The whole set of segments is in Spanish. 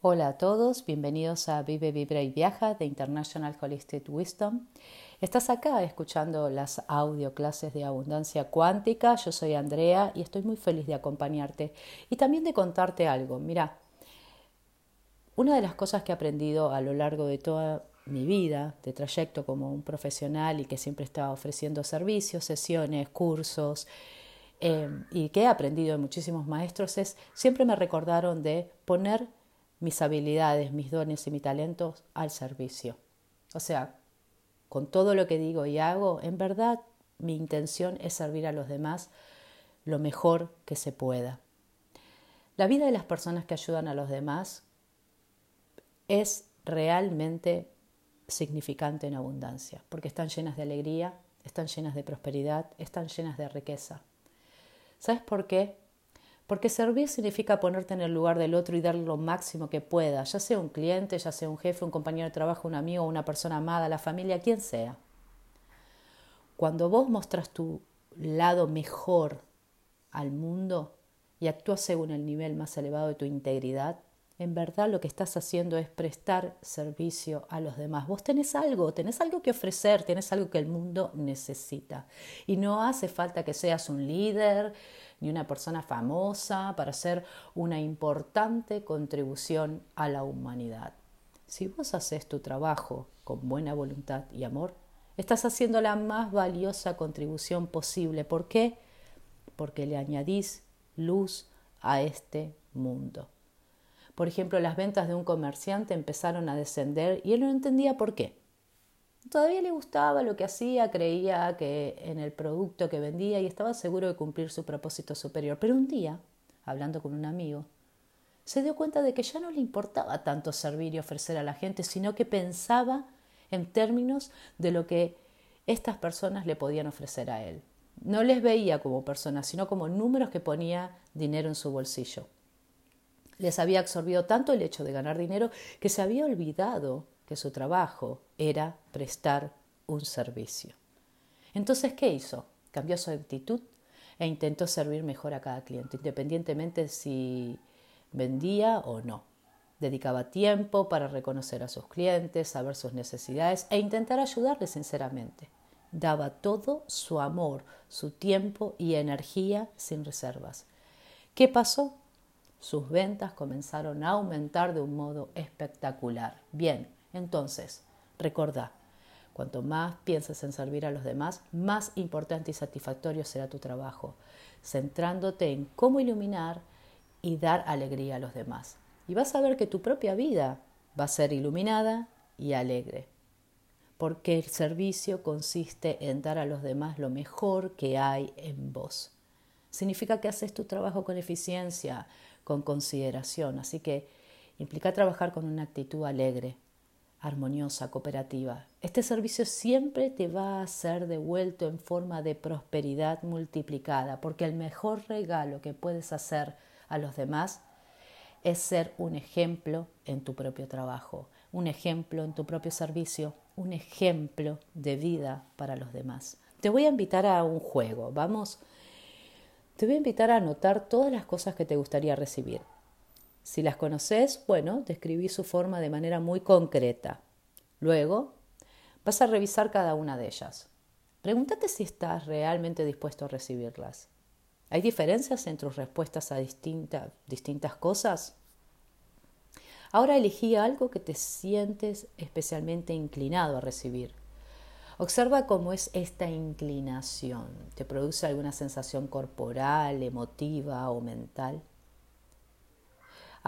Hola a todos, bienvenidos a Vive, Vibra y Viaja de International Holistic Wisdom. Estás acá escuchando las audio clases de abundancia cuántica. Yo soy Andrea y estoy muy feliz de acompañarte y también de contarte algo. Mira, una de las cosas que he aprendido a lo largo de toda mi vida de trayecto como un profesional y que siempre estaba ofreciendo servicios, sesiones, cursos eh, y que he aprendido de muchísimos maestros es siempre me recordaron de poner mis habilidades, mis dones y mis talentos al servicio. O sea, con todo lo que digo y hago, en verdad mi intención es servir a los demás lo mejor que se pueda. La vida de las personas que ayudan a los demás es realmente significante en abundancia, porque están llenas de alegría, están llenas de prosperidad, están llenas de riqueza. ¿Sabes por qué? Porque servir significa ponerte en el lugar del otro y darle lo máximo que pueda, ya sea un cliente, ya sea un jefe, un compañero de trabajo, un amigo, una persona amada, la familia, quien sea. Cuando vos mostras tu lado mejor al mundo y actúas según el nivel más elevado de tu integridad, en verdad lo que estás haciendo es prestar servicio a los demás. Vos tenés algo, tenés algo que ofrecer, tenés algo que el mundo necesita. Y no hace falta que seas un líder ni una persona famosa para hacer una importante contribución a la humanidad. Si vos haces tu trabajo con buena voluntad y amor, estás haciendo la más valiosa contribución posible. ¿Por qué? Porque le añadís luz a este mundo. Por ejemplo, las ventas de un comerciante empezaron a descender y él no entendía por qué. Todavía le gustaba lo que hacía, creía que en el producto que vendía y estaba seguro de cumplir su propósito superior. Pero un día, hablando con un amigo, se dio cuenta de que ya no le importaba tanto servir y ofrecer a la gente, sino que pensaba en términos de lo que estas personas le podían ofrecer a él. No les veía como personas, sino como números que ponía dinero en su bolsillo. Les había absorbido tanto el hecho de ganar dinero que se había olvidado que su trabajo era prestar un servicio. Entonces, ¿qué hizo? Cambió su actitud e intentó servir mejor a cada cliente, independientemente si vendía o no. Dedicaba tiempo para reconocer a sus clientes, saber sus necesidades e intentar ayudarles sinceramente. Daba todo su amor, su tiempo y energía sin reservas. ¿Qué pasó? sus ventas comenzaron a aumentar de un modo espectacular. Bien, entonces, recordá, cuanto más pienses en servir a los demás, más importante y satisfactorio será tu trabajo, centrándote en cómo iluminar y dar alegría a los demás. Y vas a ver que tu propia vida va a ser iluminada y alegre, porque el servicio consiste en dar a los demás lo mejor que hay en vos. Significa que haces tu trabajo con eficiencia, con consideración. Así que implica trabajar con una actitud alegre, armoniosa, cooperativa. Este servicio siempre te va a ser devuelto en forma de prosperidad multiplicada, porque el mejor regalo que puedes hacer a los demás es ser un ejemplo en tu propio trabajo, un ejemplo en tu propio servicio, un ejemplo de vida para los demás. Te voy a invitar a un juego. Vamos te voy a invitar a anotar todas las cosas que te gustaría recibir. Si las conoces, bueno, describí su forma de manera muy concreta. Luego, vas a revisar cada una de ellas. Pregúntate si estás realmente dispuesto a recibirlas. ¿Hay diferencias entre tus respuestas a distintas cosas? Ahora elegí algo que te sientes especialmente inclinado a recibir. Observa cómo es esta inclinación. ¿Te produce alguna sensación corporal, emotiva o mental?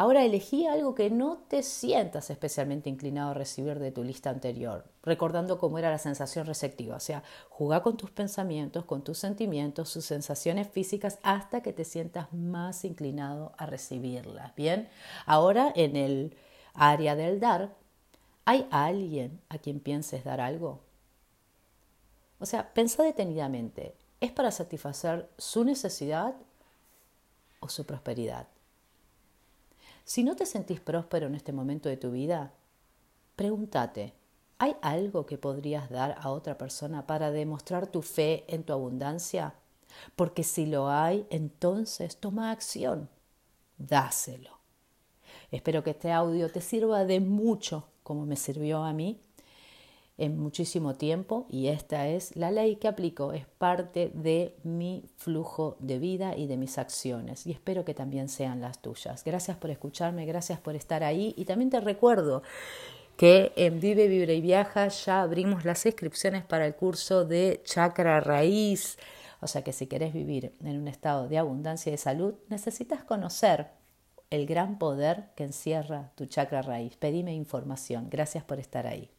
Ahora elegí algo que no te sientas especialmente inclinado a recibir de tu lista anterior, recordando cómo era la sensación receptiva. O sea, juega con tus pensamientos, con tus sentimientos, sus sensaciones físicas hasta que te sientas más inclinado a recibirlas. Bien, ahora en el área del dar, ¿hay alguien a quien pienses dar algo? O sea, pensa detenidamente, ¿es para satisfacer su necesidad o su prosperidad? Si no te sentís próspero en este momento de tu vida, pregúntate, ¿hay algo que podrías dar a otra persona para demostrar tu fe en tu abundancia? Porque si lo hay, entonces toma acción, dáselo. Espero que este audio te sirva de mucho como me sirvió a mí en muchísimo tiempo y esta es la ley que aplico, es parte de mi flujo de vida y de mis acciones y espero que también sean las tuyas. Gracias por escucharme, gracias por estar ahí y también te recuerdo que en Vive, Vibra y Viaja ya abrimos las inscripciones para el curso de Chakra Raíz. O sea que si querés vivir en un estado de abundancia y de salud, necesitas conocer el gran poder que encierra tu chakra raíz. Pedime información. Gracias por estar ahí.